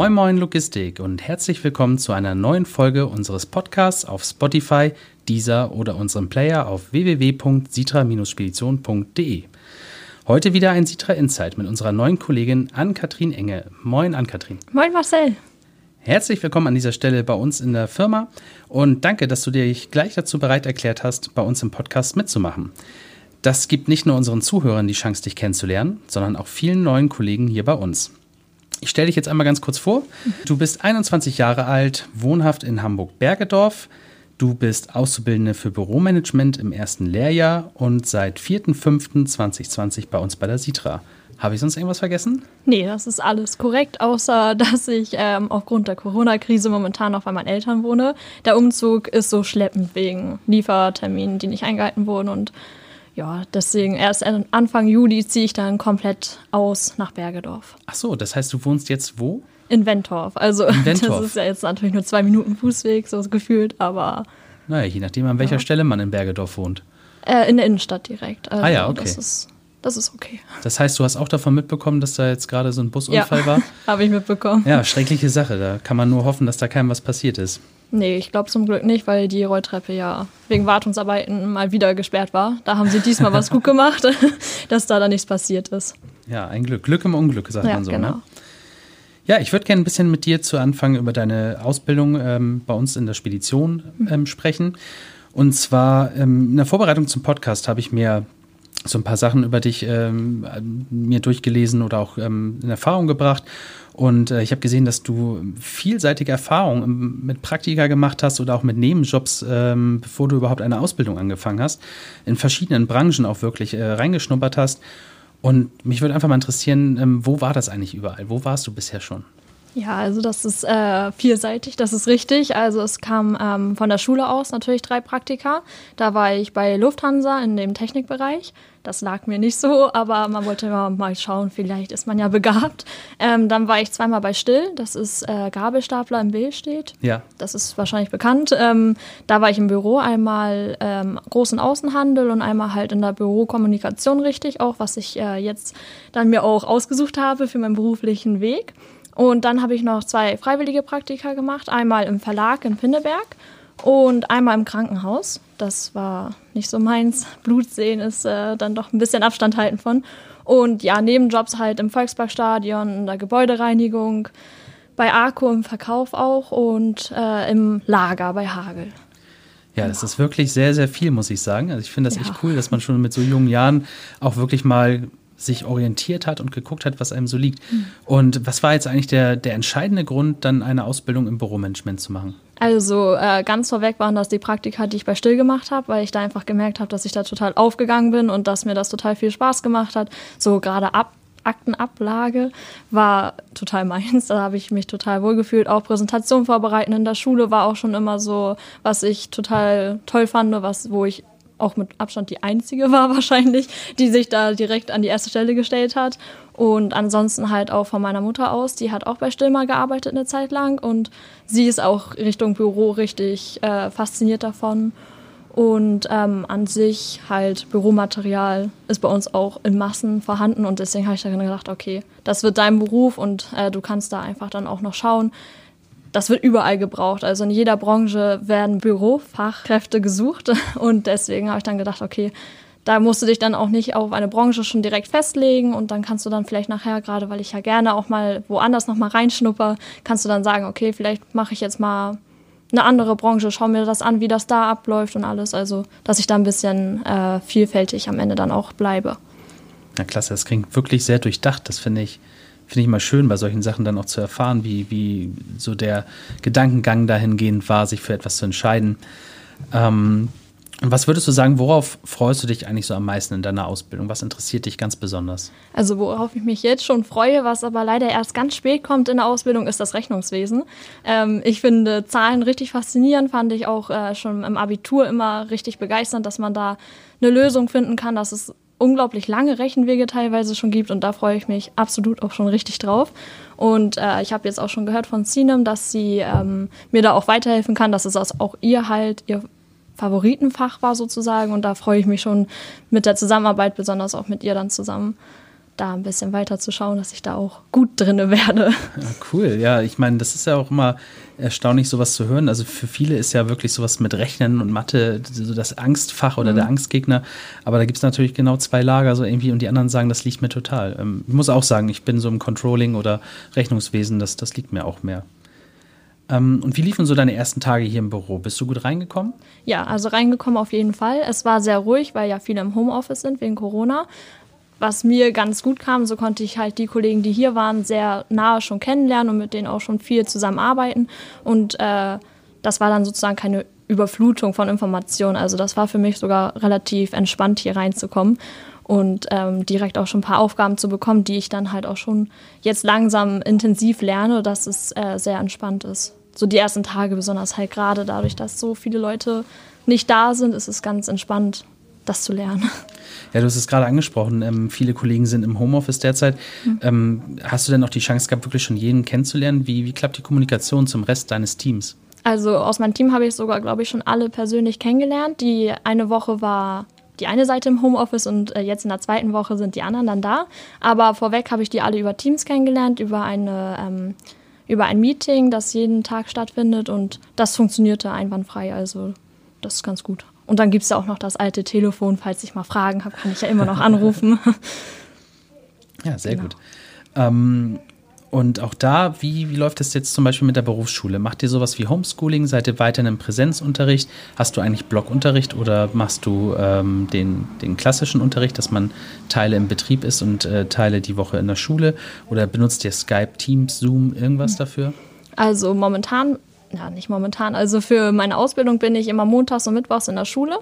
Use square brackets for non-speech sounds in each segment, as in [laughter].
Moin Moin Logistik und herzlich willkommen zu einer neuen Folge unseres Podcasts auf Spotify, Deezer oder unserem Player auf www.sitra-spedition.de. Heute wieder ein Sitra Insight mit unserer neuen Kollegin Ann-Kathrin Enge. Moin Ann-Kathrin. Moin Marcel. Herzlich willkommen an dieser Stelle bei uns in der Firma und danke, dass du dich gleich dazu bereit erklärt hast, bei uns im Podcast mitzumachen. Das gibt nicht nur unseren Zuhörern die Chance, dich kennenzulernen, sondern auch vielen neuen Kollegen hier bei uns. Ich stelle dich jetzt einmal ganz kurz vor. Du bist 21 Jahre alt, wohnhaft in Hamburg-Bergedorf. Du bist Auszubildende für Büromanagement im ersten Lehrjahr und seit 4.5.2020 bei uns bei der Sitra. Habe ich sonst irgendwas vergessen? Nee, das ist alles korrekt, außer [laughs] dass ich ähm, aufgrund der Corona-Krise momentan noch bei meinen Eltern wohne. Der Umzug ist so schleppend wegen Lieferterminen, die nicht eingehalten wurden und ja, deswegen erst Anfang Juli ziehe ich dann komplett aus nach Bergedorf. Ach so, das heißt, du wohnst jetzt wo? In Wentorf. Also In Wentorf. [laughs] das ist ja jetzt natürlich nur zwei Minuten Fußweg, so gefühlt, aber. Naja, je nachdem, an welcher ja. Stelle man in Bergedorf wohnt. Äh, in der Innenstadt direkt. Also, ah ja, okay. Das ist, das ist okay. Das heißt, du hast auch davon mitbekommen, dass da jetzt gerade so ein Busunfall ja, war? [laughs] habe ich mitbekommen. Ja, schreckliche Sache. Da kann man nur hoffen, dass da keinem was passiert ist. Nee, ich glaube zum Glück nicht, weil die Rolltreppe ja wegen Wartungsarbeiten mal wieder gesperrt war. Da haben sie diesmal was [laughs] gut gemacht, [laughs] dass da dann nichts passiert ist. Ja, ein Glück. Glück im Unglück, sagt ja, man so. Genau. Ne? Ja, ich würde gerne ein bisschen mit dir zu Anfang über deine Ausbildung ähm, bei uns in der Spedition ähm, sprechen. Und zwar ähm, in der Vorbereitung zum Podcast habe ich mir so ein paar Sachen über dich ähm, mir durchgelesen oder auch ähm, in Erfahrung gebracht. Und äh, ich habe gesehen, dass du vielseitige Erfahrungen mit Praktika gemacht hast oder auch mit Nebenjobs, ähm, bevor du überhaupt eine Ausbildung angefangen hast, in verschiedenen Branchen auch wirklich äh, reingeschnuppert hast. Und mich würde einfach mal interessieren, ähm, wo war das eigentlich überall? Wo warst du bisher schon? Ja, also das ist äh, vielseitig, das ist richtig. Also es kam ähm, von der Schule aus natürlich drei Praktika. Da war ich bei Lufthansa in dem Technikbereich. Das lag mir nicht so, aber man wollte immer mal schauen, vielleicht ist man ja begabt. Ähm, dann war ich zweimal bei Still, das ist äh, Gabelstapler im Billstedt. Ja. Das ist wahrscheinlich bekannt. Ähm, da war ich im Büro, einmal ähm, großen Außenhandel und einmal halt in der Bürokommunikation richtig, auch was ich äh, jetzt dann mir auch ausgesucht habe für meinen beruflichen Weg. Und dann habe ich noch zwei freiwillige Praktika gemacht, einmal im Verlag in Pinneberg und einmal im Krankenhaus. Das war nicht so meins. [laughs] Blut sehen ist äh, dann doch ein bisschen Abstand halten von. Und ja, Nebenjobs halt im Volksparkstadion, in der Gebäudereinigung, bei Arco im Verkauf auch und äh, im Lager bei Hagel. Ja, das ist wirklich sehr, sehr viel, muss ich sagen. Also ich finde das ja. echt cool, dass man schon mit so jungen Jahren auch wirklich mal sich orientiert hat und geguckt hat, was einem so liegt. Mhm. Und was war jetzt eigentlich der, der entscheidende Grund, dann eine Ausbildung im Büromanagement zu machen? Also äh, ganz vorweg waren das die Praktika, die ich bei Still gemacht habe, weil ich da einfach gemerkt habe, dass ich da total aufgegangen bin und dass mir das total viel Spaß gemacht hat. So gerade ab Aktenablage war total meins. Da habe ich mich total wohl gefühlt. Auch Präsentation vorbereiten in der Schule war auch schon immer so, was ich total toll fand, was, wo ich auch mit Abstand die einzige war [laughs] wahrscheinlich, die sich da direkt an die erste Stelle gestellt hat. Und ansonsten halt auch von meiner Mutter aus, die hat auch bei Stillmer gearbeitet eine Zeit lang und sie ist auch Richtung Büro richtig äh, fasziniert davon. Und ähm, an sich halt Büromaterial ist bei uns auch in Massen vorhanden und deswegen habe ich dann gedacht, okay, das wird dein Beruf und äh, du kannst da einfach dann auch noch schauen, das wird überall gebraucht. Also in jeder Branche werden Bürofachkräfte gesucht. [laughs] Und deswegen habe ich dann gedacht, okay, da musst du dich dann auch nicht auf eine Branche schon direkt festlegen und dann kannst du dann vielleicht nachher, gerade weil ich ja gerne auch mal woanders nochmal reinschnupper, kannst du dann sagen, okay, vielleicht mache ich jetzt mal eine andere Branche, schau mir das an, wie das da abläuft und alles. Also, dass ich da ein bisschen äh, vielfältig am Ende dann auch bleibe. Na klasse, das klingt wirklich sehr durchdacht. Das finde ich finde ich mal schön, bei solchen Sachen dann auch zu erfahren, wie, wie so der Gedankengang dahingehend war, sich für etwas zu entscheiden. Ähm, was würdest du sagen, worauf freust du dich eigentlich so am meisten in deiner Ausbildung? Was interessiert dich ganz besonders? Also worauf ich mich jetzt schon freue, was aber leider erst ganz spät kommt in der Ausbildung, ist das Rechnungswesen. Ähm, ich finde Zahlen richtig faszinierend, fand ich auch äh, schon im Abitur immer richtig begeisternd, dass man da eine Lösung finden kann, dass es unglaublich lange Rechenwege teilweise schon gibt und da freue ich mich absolut auch schon richtig drauf. Und äh, ich habe jetzt auch schon gehört von Sinem, dass sie ähm, mir da auch weiterhelfen kann, dass es auch ihr halt ihr Favoritenfach war sozusagen und da freue ich mich schon mit der Zusammenarbeit, besonders auch mit ihr dann zusammen, da ein bisschen weiter zu schauen, dass ich da auch gut drinne werde. Ja, cool. Ja, ich meine, das ist ja auch immer erstaunlich, sowas zu hören. Also für viele ist ja wirklich sowas mit Rechnen und Mathe so das Angstfach oder mhm. der Angstgegner. Aber da gibt es natürlich genau zwei Lager so irgendwie und die anderen sagen, das liegt mir total. Ähm, ich muss auch sagen, ich bin so im Controlling oder Rechnungswesen, das, das liegt mir auch mehr. Ähm, und wie liefen so deine ersten Tage hier im Büro? Bist du gut reingekommen? Ja, also reingekommen auf jeden Fall. Es war sehr ruhig, weil ja viele im Homeoffice sind wegen Corona was mir ganz gut kam, so konnte ich halt die Kollegen, die hier waren, sehr nahe schon kennenlernen und mit denen auch schon viel zusammenarbeiten. Und äh, das war dann sozusagen keine Überflutung von Informationen. Also das war für mich sogar relativ entspannt, hier reinzukommen und ähm, direkt auch schon ein paar Aufgaben zu bekommen, die ich dann halt auch schon jetzt langsam intensiv lerne, dass es äh, sehr entspannt ist. So die ersten Tage besonders halt gerade dadurch, dass so viele Leute nicht da sind, ist es ganz entspannt, das zu lernen. Ja, du hast es gerade angesprochen. Ähm, viele Kollegen sind im Homeoffice derzeit. Mhm. Ähm, hast du denn auch die Chance gehabt, wirklich schon jeden kennenzulernen? Wie, wie klappt die Kommunikation zum Rest deines Teams? Also aus meinem Team habe ich sogar, glaube ich, schon alle persönlich kennengelernt. Die eine Woche war die eine Seite im Homeoffice und äh, jetzt in der zweiten Woche sind die anderen dann da. Aber vorweg habe ich die alle über Teams kennengelernt, über eine ähm, über ein Meeting, das jeden Tag stattfindet und das funktionierte einwandfrei. Also das ist ganz gut. Und dann gibt es ja auch noch das alte Telefon, falls ich mal Fragen habe, kann ich ja immer noch anrufen. [laughs] ja, sehr genau. gut. Ähm, und auch da, wie, wie läuft es jetzt zum Beispiel mit der Berufsschule? Macht ihr sowas wie Homeschooling? Seid ihr weiterhin im Präsenzunterricht? Hast du eigentlich Blockunterricht oder machst du ähm, den, den klassischen Unterricht, dass man Teile im Betrieb ist und äh, Teile die Woche in der Schule? Oder benutzt ihr Skype, Teams, Zoom, irgendwas dafür? Also momentan ja, nicht momentan. Also für meine Ausbildung bin ich immer montags und mittwochs in der Schule.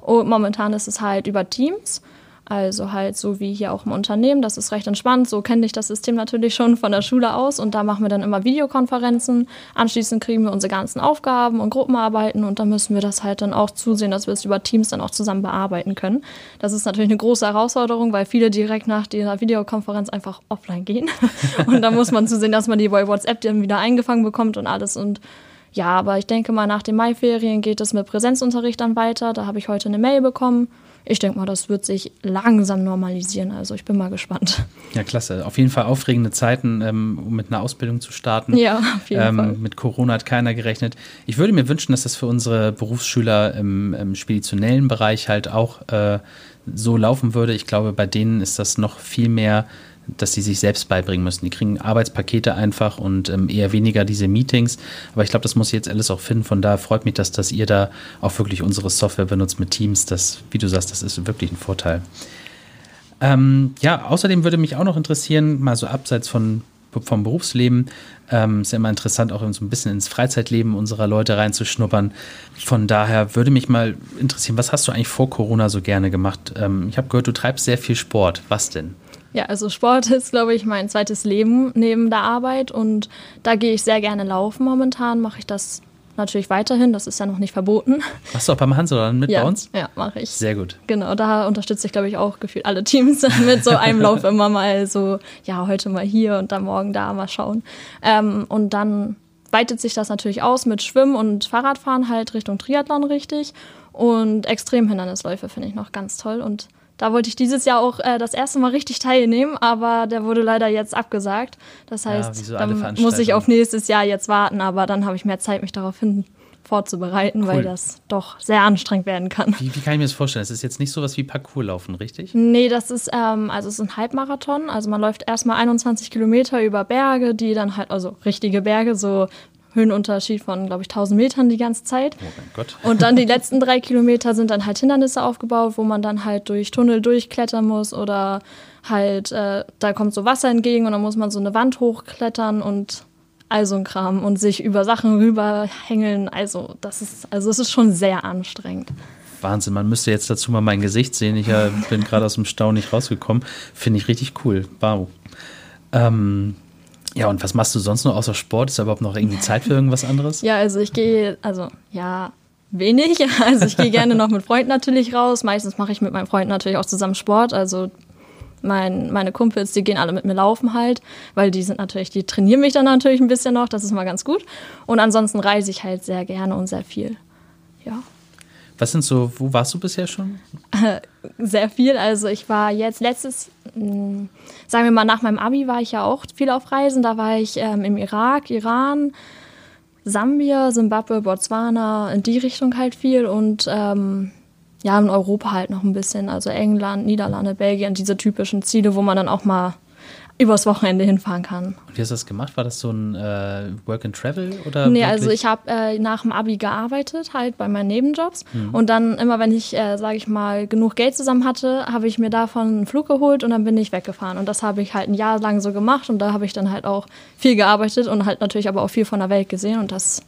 Und momentan ist es halt über Teams. Also halt so wie hier auch im Unternehmen, das ist recht entspannt. So kenne ich das System natürlich schon von der Schule aus und da machen wir dann immer Videokonferenzen. Anschließend kriegen wir unsere ganzen Aufgaben und Gruppenarbeiten und dann müssen wir das halt dann auch zusehen, dass wir es über Teams dann auch zusammen bearbeiten können. Das ist natürlich eine große Herausforderung, weil viele direkt nach dieser Videokonferenz einfach offline gehen. [laughs] und da muss man zusehen, dass man die WhatsApp dann wieder eingefangen bekommt und alles und ja, aber ich denke mal, nach den Maiferien geht es mit Präsenzunterricht dann weiter. Da habe ich heute eine Mail bekommen. Ich denke mal, das wird sich langsam normalisieren. Also ich bin mal gespannt. Ja, klasse. Auf jeden Fall aufregende Zeiten, ähm, um mit einer Ausbildung zu starten. Ja, auf jeden ähm, Fall. Mit Corona hat keiner gerechnet. Ich würde mir wünschen, dass das für unsere Berufsschüler im, im speditionellen Bereich halt auch äh, so laufen würde. Ich glaube, bei denen ist das noch viel mehr dass sie sich selbst beibringen müssen. Die kriegen Arbeitspakete einfach und ähm, eher weniger diese Meetings. Aber ich glaube, das muss jetzt alles auch finden. Von daher freut mich, dass, dass ihr da auch wirklich unsere Software benutzt mit Teams. Das, wie du sagst, das ist wirklich ein Vorteil. Ähm, ja, außerdem würde mich auch noch interessieren, mal so abseits von, vom Berufsleben, ähm, ist ja immer interessant, auch so ein bisschen ins Freizeitleben unserer Leute reinzuschnuppern. Von daher würde mich mal interessieren, was hast du eigentlich vor Corona so gerne gemacht? Ähm, ich habe gehört, du treibst sehr viel Sport. Was denn? Ja, also Sport [laughs] ist, glaube ich, mein zweites Leben neben der Arbeit und da gehe ich sehr gerne laufen. Momentan mache ich das natürlich weiterhin, das ist ja noch nicht verboten. [laughs] Machst du auch beim Hans oder mit ja, bei uns? Ja, mache ich. Sehr gut. Genau, da unterstütze ich, glaube ich, auch gefühlt alle Teams [laughs] mit so einem Lauf immer mal so, ja, heute mal hier und dann morgen da mal schauen. Ähm, und dann weitet sich das natürlich aus mit Schwimmen und Fahrradfahren halt Richtung Triathlon richtig. Und Extremhindernisläufe finde ich noch ganz toll und da wollte ich dieses Jahr auch äh, das erste Mal richtig teilnehmen, aber der wurde leider jetzt abgesagt. Das heißt, ja, dann muss ich auf nächstes Jahr jetzt warten, aber dann habe ich mehr Zeit, mich darauf hin vorzubereiten, cool. weil das doch sehr anstrengend werden kann. Wie, wie, kann ich mir das vorstellen? Das ist jetzt nicht so was wie Parcours laufen, richtig? Nee, das ist, ähm, also es ist ein Halbmarathon. Also man läuft erstmal 21 Kilometer über Berge, die dann halt, also richtige Berge, so Höhenunterschied von, glaube ich, 1000 Metern die ganze Zeit. Oh mein Gott. Und dann die [laughs] letzten drei Kilometer sind dann halt Hindernisse aufgebaut, wo man dann halt durch Tunnel durchklettern muss oder halt, äh, da kommt so Wasser entgegen und dann muss man so eine Wand hochklettern und all so ein Kram und sich über Sachen rüberhängeln. Also das ist, also es ist schon sehr anstrengend. Wahnsinn, man müsste jetzt dazu mal mein Gesicht sehen. Ich äh, bin gerade aus dem Stau nicht rausgekommen. Finde ich richtig cool. Wow. Ähm, ja, und was machst du sonst noch außer Sport? Ist da überhaupt noch irgendwie Zeit für irgendwas anderes? [laughs] Ja, also ich gehe, also ja, wenig. [laughs] Also ich gehe gerne noch mit Freunden natürlich raus. Meistens mache ich mit meinen Freunden natürlich auch zusammen Sport. Also mein, meine Kumpels, die gehen alle mit mir laufen halt, weil die sind natürlich, die trainieren mich dann natürlich ein bisschen noch, das ist mal ganz gut. Und ansonsten reise ich halt sehr gerne und sehr viel. Ja. Was sind so, wo warst du bisher schon? [laughs] Sehr viel. Also ich war jetzt letztes, hm, sagen wir mal, nach meinem Abi war ich ja auch viel auf Reisen. Da war ich ähm, im Irak, Iran, Sambia, Simbabwe, Botswana, in die Richtung halt viel und ähm, ja, in Europa halt noch ein bisschen. Also England, Niederlande, Belgien, diese typischen Ziele, wo man dann auch mal übers Wochenende hinfahren kann. Und wie hast du das gemacht? War das so ein äh, Work and Travel oder? Nee, also ich habe äh, nach dem Abi gearbeitet, halt bei meinen Nebenjobs. Mhm. Und dann immer, wenn ich, äh, sage ich mal, genug Geld zusammen hatte, habe ich mir davon einen Flug geholt und dann bin ich weggefahren. Und das habe ich halt ein Jahr lang so gemacht und da habe ich dann halt auch viel gearbeitet und halt natürlich aber auch viel von der Welt gesehen und das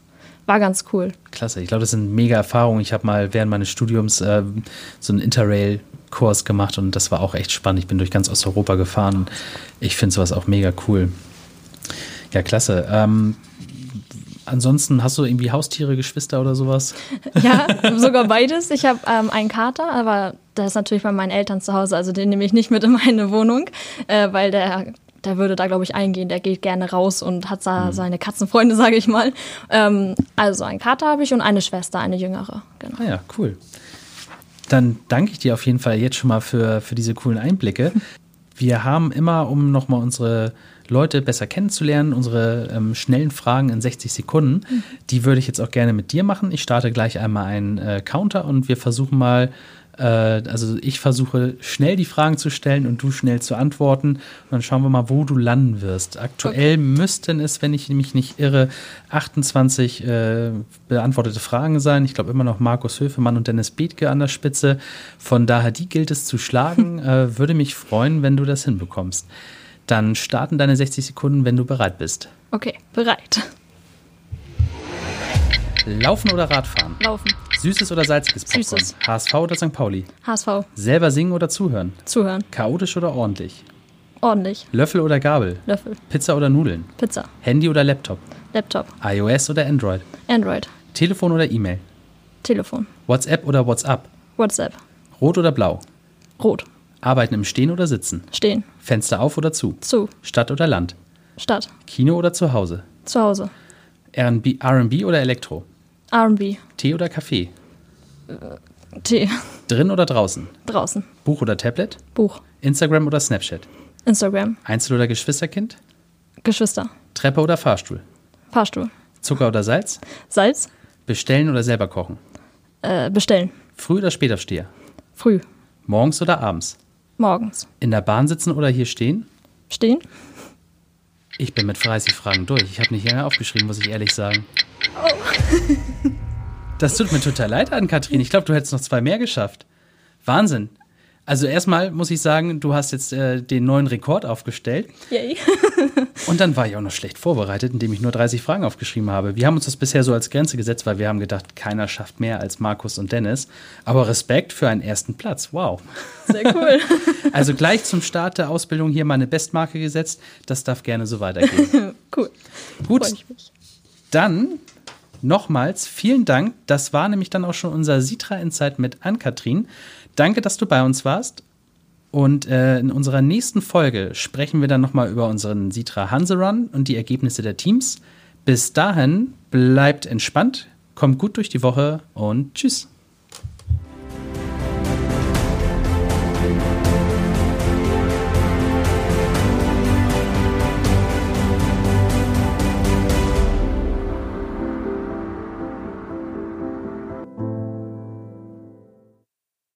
war ganz cool. Klasse, ich glaube, das sind mega Erfahrungen. Ich habe mal während meines Studiums äh, so einen Interrail Kurs gemacht und das war auch echt spannend. Ich bin durch ganz Osteuropa gefahren. Ich finde sowas auch mega cool. Ja, klasse. Ähm, ansonsten hast du irgendwie Haustiere, Geschwister oder sowas? [laughs] Ja, sogar beides. Ich habe ähm, einen Kater, aber der ist natürlich bei meinen Eltern zu Hause. Also den nehme ich nicht mit in meine Wohnung, äh, weil der der würde da, glaube ich, eingehen. Der geht gerne raus und hat da mhm. seine Katzenfreunde, [laughs] sage ich mal. Ähm, also einen Kater habe ich und eine Schwester, eine jüngere. Genau. Ah ja, cool. Dann danke ich dir auf jeden Fall jetzt schon mal für, für diese coolen Einblicke. [laughs] Wir haben immer, um nochmal unsere Leute besser kennenzulernen, unsere ähm, schnellen Fragen in 60 Sekunden, mhm. die würde ich jetzt auch gerne mit dir machen. Ich starte gleich einmal einen äh, Counter und wir versuchen mal äh, also ich versuche schnell die Fragen zu stellen und du schnell zu antworten. Und dann schauen wir mal, wo du landen wirst. Aktuell okay. müssten es, wenn ich mich nicht irre, 28 äh, beantwortete Fragen sein. Ich glaube immer noch Markus Höfemann und Dennis Bethke an der Spitze. Von daher, die gilt es zu schlagen. [laughs] äh, würde mich freuen, wenn du das hinbekommst. Dann starten deine 60 Sekunden, wenn du bereit bist. Okay, bereit. Laufen oder Radfahren? Laufen. Süßes oder salziges Popcorn? Süßes. HSV oder St. Pauli? HSV. Selber singen oder zuhören? Zuhören. Chaotisch oder ordentlich? Ordentlich. Löffel oder Gabel? Löffel. Pizza oder Nudeln? Pizza. Handy oder Laptop? Laptop. iOS oder Android? Android. Telefon oder E-Mail? Telefon. WhatsApp oder WhatsApp? WhatsApp. Rot oder blau? Rot. Arbeiten im Stehen oder Sitzen? Stehen. Fenster auf oder zu? Zu. Stadt oder Land? Stadt. Kino oder zu Hause? Zu Hause. RB oder Elektro? RB. Tee oder Kaffee? Äh, Tee. Drin oder draußen? Draußen. Buch oder Tablet? Buch. Instagram oder Snapchat? Instagram. Einzel- oder Geschwisterkind? Geschwister. Treppe oder Fahrstuhl? Fahrstuhl. Zucker oder Salz? Salz. Bestellen oder selber kochen? Äh, bestellen. Früh oder Spätaufsteher? Früh. Morgens oder abends? Morgens. In der Bahn sitzen oder hier stehen? Stehen. Ich bin mit 30 Fragen durch. Ich habe nicht länger aufgeschrieben, muss ich ehrlich sagen. Oh. das tut mir total leid an Kathrin. Ich glaube, du hättest noch zwei mehr geschafft. Wahnsinn. Also erstmal muss ich sagen, du hast jetzt äh, den neuen Rekord aufgestellt. Yay. [laughs] und dann war ich auch noch schlecht vorbereitet, indem ich nur 30 Fragen aufgeschrieben habe. Wir haben uns das bisher so als Grenze gesetzt, weil wir haben gedacht, keiner schafft mehr als Markus und Dennis. Aber Respekt für einen ersten Platz. Wow. Sehr cool. [laughs] also gleich zum Start der Ausbildung hier meine Bestmarke gesetzt. Das darf gerne so weitergehen. [laughs] cool. Gut. Dann nochmals vielen Dank. Das war nämlich dann auch schon unser Sitra Insight mit Ann-Kathrin. Danke, dass du bei uns warst. Und äh, in unserer nächsten Folge sprechen wir dann nochmal über unseren Sitra Hanse Run und die Ergebnisse der Teams. Bis dahin bleibt entspannt, kommt gut durch die Woche und tschüss.